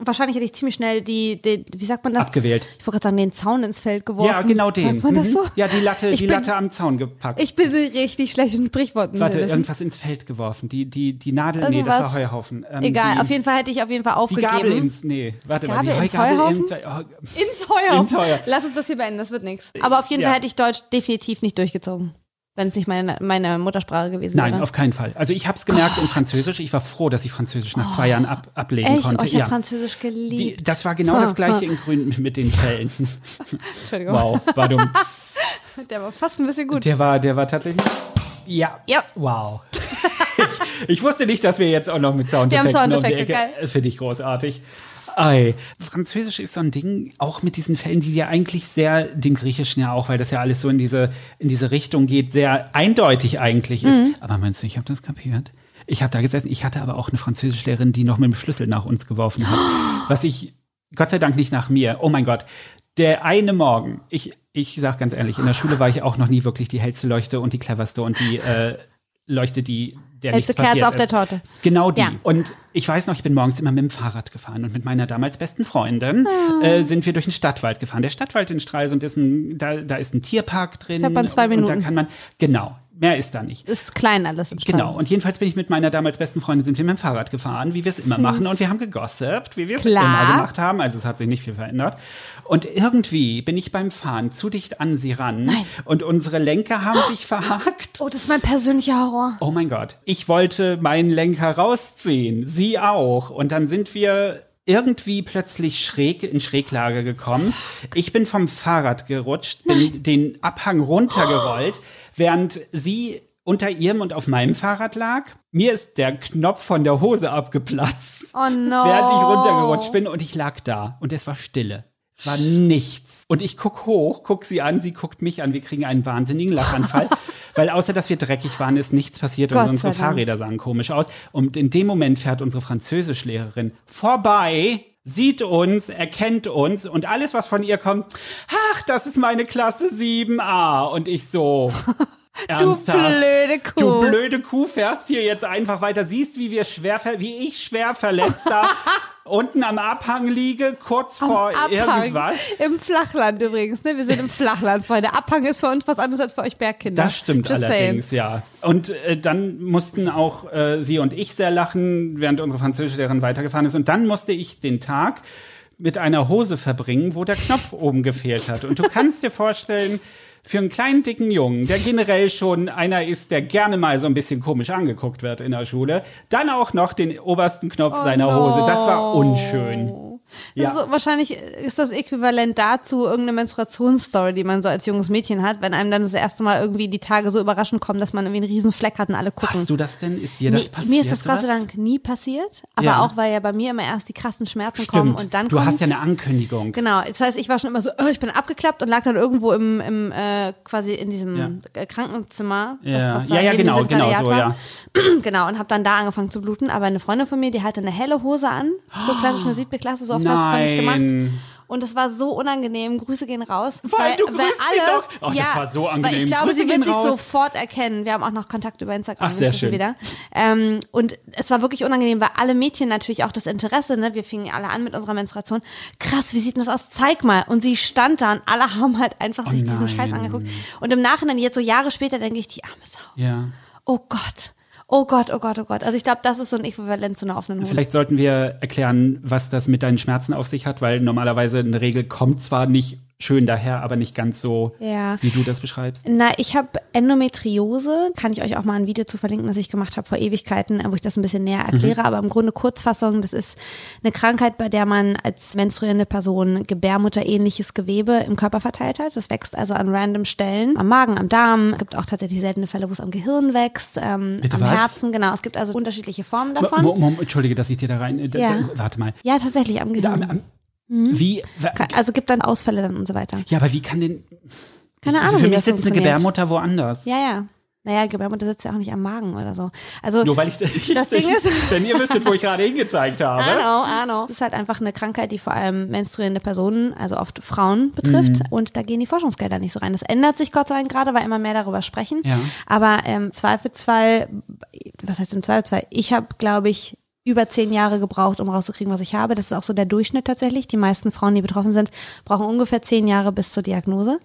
wahrscheinlich hätte ich ziemlich schnell die, die wie sagt man das? Abgewählt. Ich wollte gerade sagen, den Zaun ins Feld geworfen. Ja, genau den. Sagt man das Mhm. so? Ja, die Latte, Ich die bin- Latte am Zaun gepackt. Ich bin richtig schlecht in Sprichworten. Warte, irgendwas ins Feld geworfen. Die, die, die Nadel, nee, das Irgendwas. war Heuhaufen. Ähm, Egal, die, auf jeden Fall hätte ich auf jeden Fall Die aufgegeben. Gabel ins, nee, warte mal, Gabel die ins Heugabel Heuhaufen? ins, oh, ins Heuhaufen. Ins Heuer. Lass uns das hier beenden, das wird nichts. Aber auf jeden Ja. Fall hätte ich Deutsch definitiv nicht durchgezogen, wenn es nicht meine, meine Muttersprache gewesen Nein, wäre. auf keinen Fall. Also ich habe es gemerkt in Französisch. Ich war froh, dass ich Französisch nach zwei Jahren ab, ablegen Echt? konnte. Oh, ich ja. habe Französisch geliebt. Die, das war genau Ha, das gleiche ha. in Grün mit den Fällen. *laughs* *laughs* Entschuldigung. Wow, war dumm. *laughs* Der war fast ein bisschen gut. Der war, der war tatsächlich. Ja. Ja. Wow. Ich, ich wusste nicht, dass wir jetzt auch noch mit Soundeffekten haben um die Ecke. geil. Das finde ich großartig. Ei. Französisch ist so ein Ding, auch mit diesen Fällen, die ja eigentlich sehr, dem Griechischen ja auch, weil das ja alles so in diese, in diese Richtung geht, sehr eindeutig eigentlich ist. Mhm. Aber meinst du, ich habe das kapiert? Ich habe da gesessen, ich hatte aber auch eine Französischlehrerin, die noch mit dem Schlüssel nach uns geworfen hat. *gasps* Was ich, Gott sei Dank nicht nach mir. Oh mein Gott. Der eine Morgen, ich, ich sag ganz ehrlich, in der Schule war ich auch noch nie wirklich die hellste Leuchte und die cleverste und die äh, Leuchte, die der Hellste nichts Kerze auf der Torte. Genau die. Ja. Und ich weiß noch, ich bin morgens immer mit dem Fahrrad gefahren und mit meiner damals besten Freundin Ah. äh, sind wir durch den Stadtwald gefahren. Der Stadtwald in Stralsund ist ein, da, da ist ein Tierpark drin. Fährt man zwei und, und da Minuten. kann man, genau, mehr ist da nicht. Ist klein alles. Genau, und jedenfalls bin ich mit meiner damals besten Freundin sind wir mit dem Fahrrad gefahren, wie wir es immer machen. Und wir haben gegossipt, wie wir es immer gemacht haben. Also es hat sich nicht viel verändert. Und irgendwie bin ich beim Fahren zu dicht an sie ran. Nein. Und unsere Lenker haben sich verhakt. Oh, das ist mein persönlicher Horror. Oh mein Gott. Ich wollte meinen Lenker rausziehen. Sie auch. Und dann sind wir irgendwie plötzlich schräg in Schräglage gekommen. Ich bin vom Fahrrad gerutscht, bin den Abhang runtergerollt, während sie unter ihrem und auf meinem Fahrrad lag. Mir ist der Knopf von der Hose abgeplatzt, Oh no. während ich runtergerutscht bin und ich lag da und es war Stille. Es war nichts. Und ich guck hoch, guck sie an, sie guckt mich an, wir kriegen einen wahnsinnigen Lachanfall. *laughs* weil außer, dass wir dreckig waren, ist nichts passiert und unsere. Fahrräder sahen komisch aus. Und in dem Moment fährt unsere Französischlehrerin vorbei, sieht uns, erkennt uns und alles, was von ihr kommt, ach, das ist meine Klasse 7a. Und ich so. *laughs* Ernsthaft? blöde Kuh. Du blöde Kuh fährst hier jetzt einfach weiter. Siehst, wie wir schwer, wie ich schwer verletzt da *laughs* unten am Abhang liege, kurz vor Abhang. irgendwas. Im Flachland übrigens, ne? Wir sind im Flachland, Freunde. Abhang ist für uns was anderes als für euch Bergkinder. Das stimmt Just allerdings, ja. Und äh, dann mussten auch äh, sie und ich sehr lachen, während unsere Französischlehrerin weitergefahren ist. Und dann musste ich den Tag mit einer Hose verbringen, wo der Knopf *laughs* oben gefehlt hat. Und du kannst dir vorstellen, für einen kleinen dicken Jungen, der generell schon einer ist, der gerne mal so ein bisschen komisch angeguckt wird in der Schule, dann auch noch den obersten Knopf seiner Oh no. Hose. Das war unschön. Ja. ist so, wahrscheinlich ist das äquivalent dazu irgendeine Menstruationsstory, die man so als junges Mädchen hat, wenn einem dann das erste Mal irgendwie die Tage so überraschend kommen, dass man irgendwie einen riesen Fleck hat und alle gucken. Hast du das denn? Ist dir das Nee, passiert? mir ist das Gott sei? Dank nie passiert, aber Ja. auch weil ja bei mir immer erst die krassen Schmerzen kommen Stimmt. und dann du kommt hast ja eine Ankündigung. Genau, das heißt, ich war schon immer so, oh, ich bin abgeklappt und lag dann irgendwo im, im äh, quasi in diesem Ja. äh, Krankenzimmer, Ja. da Ja, ja, genau, genau so, war. ja. *clears throat* genau, und habe dann da angefangen zu bluten. Aber eine Freundin von mir, die hatte eine helle Hose an, so klassisch eine siebte Klasse, so oft hast du nicht gemacht. Nein. Und das war so unangenehm. Grüße gehen raus. Weil du grüßt sie doch. Ach, das war so Weil angenehm. ich glaube, Grüße sie wird sich raus. sofort erkennen. Wir haben auch noch Kontakt über Instagram Ach, sehr schön. wieder. Ähm, und es war wirklich unangenehm, weil alle Mädchen natürlich auch das Interesse, ne, wir fingen alle an mit unserer Menstruation. Krass, wie sieht denn das aus? Zeig mal. Und sie stand da und alle haben halt einfach sich diesen Oh nein. Scheiß angeguckt. Und im Nachhinein, jetzt so Jahre später, denke ich, die arme Sau. Ja. Oh Gott. Oh Gott, oh Gott, oh Gott. Also ich glaube, das ist so ein Äquivalent zu einer offenen Hose. Vielleicht sollten wir erklären, was das mit deinen Schmerzen auf sich hat, weil normalerweise eine Regel kommt zwar nicht schön daher, aber nicht ganz so, Ja. wie du das beschreibst. Na, ich habe Endometriose, kann ich euch auch mal ein Video zu verlinken, das ich gemacht habe vor Ewigkeiten, wo ich das ein bisschen näher erkläre, aber im Grunde Kurzfassung, das ist eine Krankheit, bei der man als menstruierende Person gebärmutterähnliches Gewebe im Körper verteilt hat. Das wächst also an random Stellen, am Magen, am Darm, gibt auch tatsächlich seltene Fälle, wo es am Gehirn wächst, ähm, Bitte am was? Herzen, genau. Es gibt also unterschiedliche Formen davon. Mo, Entschuldige, dass ich dir da rein. äh, Ja. Warte mal. ja, tatsächlich am Da, Gehirn. am, am, Wie? Also gibt dann Ausfälle dann und so weiter. Ja, aber wie kann denn. Keine Ahnung, Für wie mich sitzt eine. Gebärmutter woanders. Ja, ja. Naja, Gebärmutter sitzt ja auch nicht am Magen oder so. Also Nur weil ich. Das Ding ist- Wenn ihr wüsstet, wo ich gerade hingezeigt habe. Arno, Arno. Das ist halt einfach eine Krankheit, die vor allem menstruierende Personen, also oft Frauen betrifft. Mhm. Und da gehen die Forschungsgelder nicht so rein. Das ändert sich Gott sei Dank gerade, weil immer mehr darüber sprechen. Ja. Aber ähm, im Zweifelsfall, was heißt im Zweifelsfall? Ich habe, glaube ich, über zehn Jahre gebraucht, um rauszukriegen, was ich habe. Das ist auch so der Durchschnitt tatsächlich. Die meisten Frauen, die betroffen sind, brauchen ungefähr zehn Jahre bis zur Diagnose.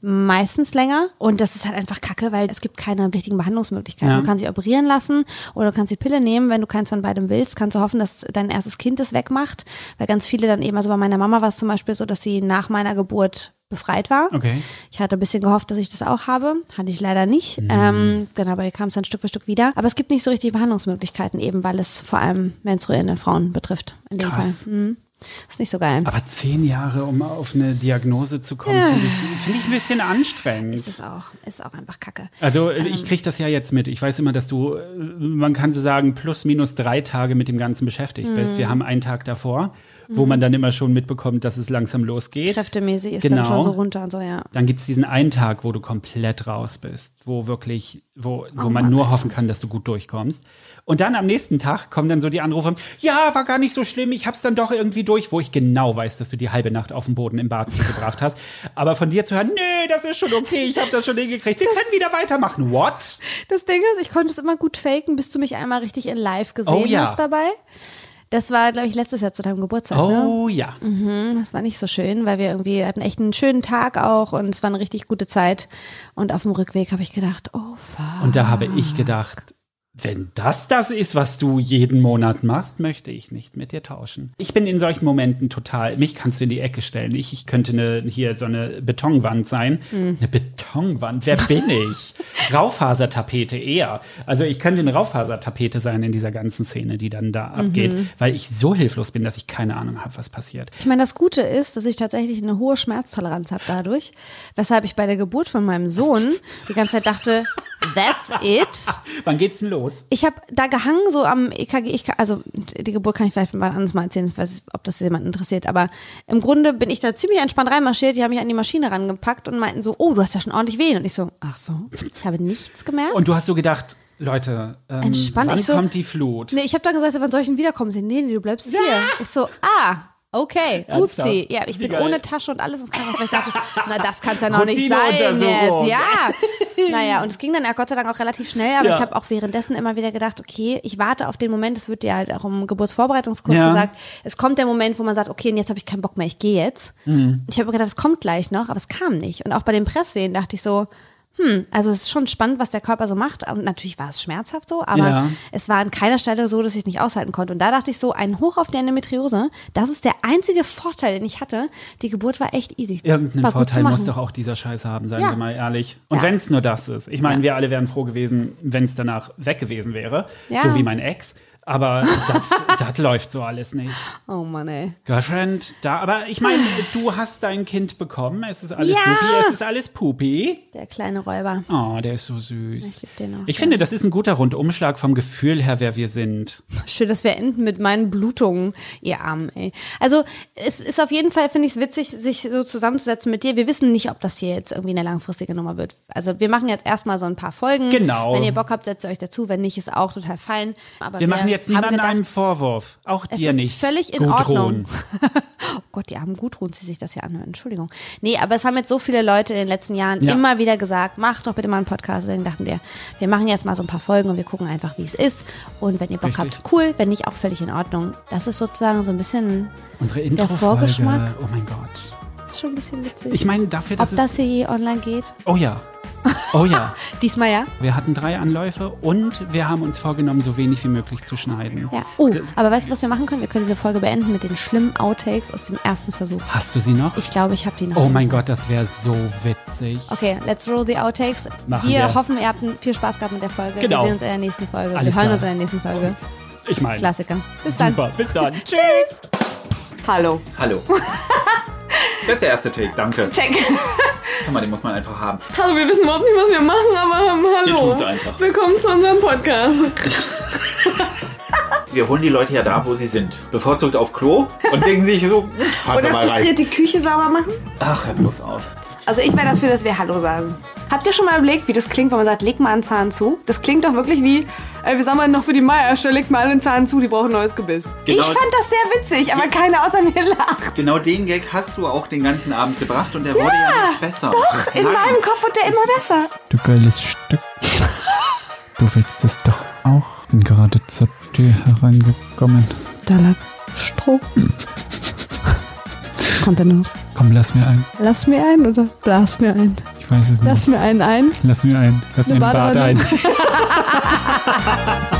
Meistens länger. Und das ist halt einfach kacke, weil es gibt keine richtigen Behandlungsmöglichkeiten. Ja. Du kannst dich operieren lassen oder du kannst die Pille nehmen. Wenn du keins von beidem willst, kannst du hoffen, dass dein erstes Kind es wegmacht. Weil ganz viele dann eben, also bei meiner Mama war es zum Beispiel so, dass sie nach meiner Geburt befreit war. Okay. Ich hatte ein bisschen gehofft, dass ich das auch habe. Hatte ich leider nicht. Ähm, dann aber kam es dann Stück für Stück wieder. Aber es gibt nicht so richtig Behandlungsmöglichkeiten, eben weil es vor allem menstruierende Frauen betrifft. In dem Krass. Fall. Mhm. Ist nicht so geil. Aber zehn Jahre, um auf eine Diagnose zu kommen, finde ich, finde ich ein bisschen anstrengend. Ist es auch. Ist auch einfach kacke. Also Ähm. ich kriege das ja jetzt mit. Ich weiß immer, dass du, äh, man kann so sagen, plus minus drei Tage mit dem Ganzen beschäftigt Mhm. bist. Wir haben einen Tag davor, wo man dann immer schon mitbekommt, dass es langsam losgeht. Kräftemäßig ist Genau. dann schon so runter und so, ja. Dann gibt es diesen einen Tag, wo du komplett raus bist, wo wirklich, wo, Oh wo man nur hoffen kann, dass du gut durchkommst. Und dann am nächsten Tag kommen dann so die Anrufe, ja, war gar nicht so schlimm, ich hab's dann doch irgendwie durch, wo ich genau weiß, dass du die halbe Nacht auf dem Boden im Bad zugebracht hast. Aber von dir zu hören, nee, das ist schon okay, ich habe das schon hingekriegt, wir können wieder weitermachen. What? Das Ding ist, ich konnte es immer gut faken, bis du mich einmal richtig in live gesehen Oh ja. hast dabei. Das war, glaube ich, letztes Jahr zu deinem Geburtstag. Ne? Oh ja. Das war nicht so schön, weil wir irgendwie hatten echt einen schönen Tag auch und es war eine richtig gute Zeit. Und auf dem Rückweg habe ich gedacht, oh fuck. Und da habe ich gedacht, wenn das das ist, was du jeden Monat machst, möchte ich nicht mit dir tauschen. Ich bin in solchen Momenten total, mich kannst du in die Ecke stellen. Ich, ich könnte eine, hier so eine Betonwand sein. Eine Betonwand, wer bin ich? *laughs* Raufasertapete eher. Also ich könnte eine Raufasertapete sein in dieser ganzen Szene, die dann da abgeht, weil ich so hilflos bin, dass ich keine Ahnung habe, was passiert. Ich meine, das Gute ist, dass ich tatsächlich eine hohe Schmerztoleranz habe dadurch, weshalb ich bei der Geburt von meinem Sohn die ganze Zeit dachte, *laughs* that's it. Wann geht's denn los? Ich habe da gehangen, so am EKG, ich, also die Geburt kann ich vielleicht mal anders mal erzählen, ich weiß nicht, ob das jemand interessiert, aber im Grunde bin ich da ziemlich entspannt reinmarschiert, die haben mich an die Maschine rangepackt und meinten so, oh, du hast ja schon ordentlich wehen. Und ich so, ach so, ich habe nichts gemerkt. Und du hast so gedacht, Leute, ähm, Entspannt, wann ich so- kommt die Flut? Nee, ich habe dann gesagt, wann soll ich denn wiederkommen? Sie, nee, nee, du bleibst hier. Ich so, ah, okay, upsie. Ja, ich Wie bin geil. ohne Tasche und alles ins Krankenhaus, ich dachte, na, das kann's ja noch nicht sein jetzt. Ja. *laughs* naja, und es ging dann ja Gott sei Dank auch relativ schnell, aber Ja. ich habe auch währenddessen immer wieder gedacht, okay, ich warte auf den Moment, es wird dir halt auch im Geburtsvorbereitungskurs Ja. gesagt, es kommt der Moment, wo man sagt, okay, und jetzt habe ich keinen Bock mehr, ich gehe jetzt. Mhm. Ich habe mir gedacht, es kommt gleich noch, aber es kam nicht. Und auch bei den Presswehen dachte ich so, hm, also es ist schon spannend, was der Körper so macht. Und natürlich war es schmerzhaft so, aber Ja. es war an keiner Stelle so, dass ich es nicht aushalten konnte. Und da dachte ich so, ein Hoch auf die Endometriose, das ist der einzige Vorteil, den ich hatte. Die Geburt war echt easy. Irgendeinen Vorteil muss doch auch dieser Scheiß haben, seien Ja. wir mal ehrlich. Und Ja. wenn es nur das ist. Ich meine, wir alle wären froh gewesen, wenn es danach weg gewesen wäre. Ja. So wie mein Ex. Aber das läuft so alles nicht. Oh Mann, ey. Girlfriend, da, aber ich meine, du hast dein Kind bekommen. Es ist alles Ja. supi, es ist alles pupi. Der kleine Räuber. Oh, der ist so süß. Ich den auch, Ich ja. finde, das ist ein guter Rundumschlag vom Gefühl her, wer wir sind. Schön, dass wir enden mit meinen Blutungen, ihr Armen, ey. Also, es ist auf jeden Fall, finde ich es witzig, sich so zusammenzusetzen mit dir. Wir wissen nicht, ob das hier jetzt irgendwie eine langfristige Nummer wird. Also, wir machen jetzt erstmal so ein paar Folgen. Genau. Wenn ihr Bock habt, setzt ihr euch dazu. Wenn nicht, ist auch total fein. Aber Wir machen jetzt haben niemandem gedacht, einen Vorwurf. Auch Es dir ist nicht. völlig in Gudrun. Ordnung. *laughs* oh Gott, die armen Gudrun, die sich das hier anhören. Entschuldigung. Nee, aber es haben jetzt so viele Leute in den letzten Jahren Ja. immer wieder gesagt, macht doch bitte mal einen Podcast. Deswegen dachten wir, wir machen jetzt mal so ein paar Folgen und wir gucken einfach, wie es ist. Und wenn ihr Bock Richtig. habt, cool. Wenn nicht, auch völlig in Ordnung. Das ist sozusagen so ein bisschen, Der. Vorgeschmack. Oh mein Gott. ist schon ein bisschen witzig. Ich meine, dafür, dass Ob das hier je online geht? es. Oh ja. Oh ja. *laughs* Diesmal ja. Wir hatten drei Anläufe und wir haben uns vorgenommen, so wenig wie möglich zu schneiden. Ja. Oh, aber weißt du, was wir machen können? Wir können diese Folge beenden mit den schlimmen Outtakes aus dem ersten Versuch. Hast du sie noch? Ich glaube, ich habe die noch. Oh mein Gott, das wäre so witzig. Okay, let's roll the Outtakes. Machen wir, wir. hoffen, ihr habt viel Spaß gehabt mit der Folge. Genau. Wir sehen uns in der nächsten Folge. Alles wir hören klar. uns in der nächsten Folge. Ich meine. Klassiker. Bis dann. Super, bis dann. *laughs* Tschüss. Hallo. Hallo. *laughs* Das ist der erste Take, danke. Check. Guck mal, den muss man einfach haben. Hallo, wir wissen überhaupt nicht, was wir machen, aber ähm, Wir hallo. tun's einfach. Willkommen zu unserem Podcast. *laughs* Wir holen die Leute ja da, wo sie sind. Bevorzugt auf Klo und denken sich so, *laughs* Oder wir mal rein. frustriert die Küche sauber machen? Ach, hör bloß auf. Also ich wäre dafür, dass wir Hallo sagen. Habt ihr schon mal überlegt, wie das klingt, wenn man sagt, leg mal einen Zahn zu? Das klingt doch wirklich wie, äh, wie sagen wir noch für die Meiersche, legt mal einen Zahn zu, die brauchen ein neues Gebiss. Genau. Ich fand das sehr witzig, aber keiner außer mir lacht. Genau den Gag hast du auch den ganzen Abend gebracht und der wurde ja nicht besser. Doch, In meinem Kopf wird der immer besser. Du geiles Stück. Du willst es doch auch. Bin gerade zur Tür hereingekommen. Da Kontenance. Komm, lass mir ein. Lass mir ein oder blas mir ein? Ich weiß es nicht. Lass mir einen ein. Lass mir ein. Lass mir Eine ein Bad Badewanne. ein. *laughs*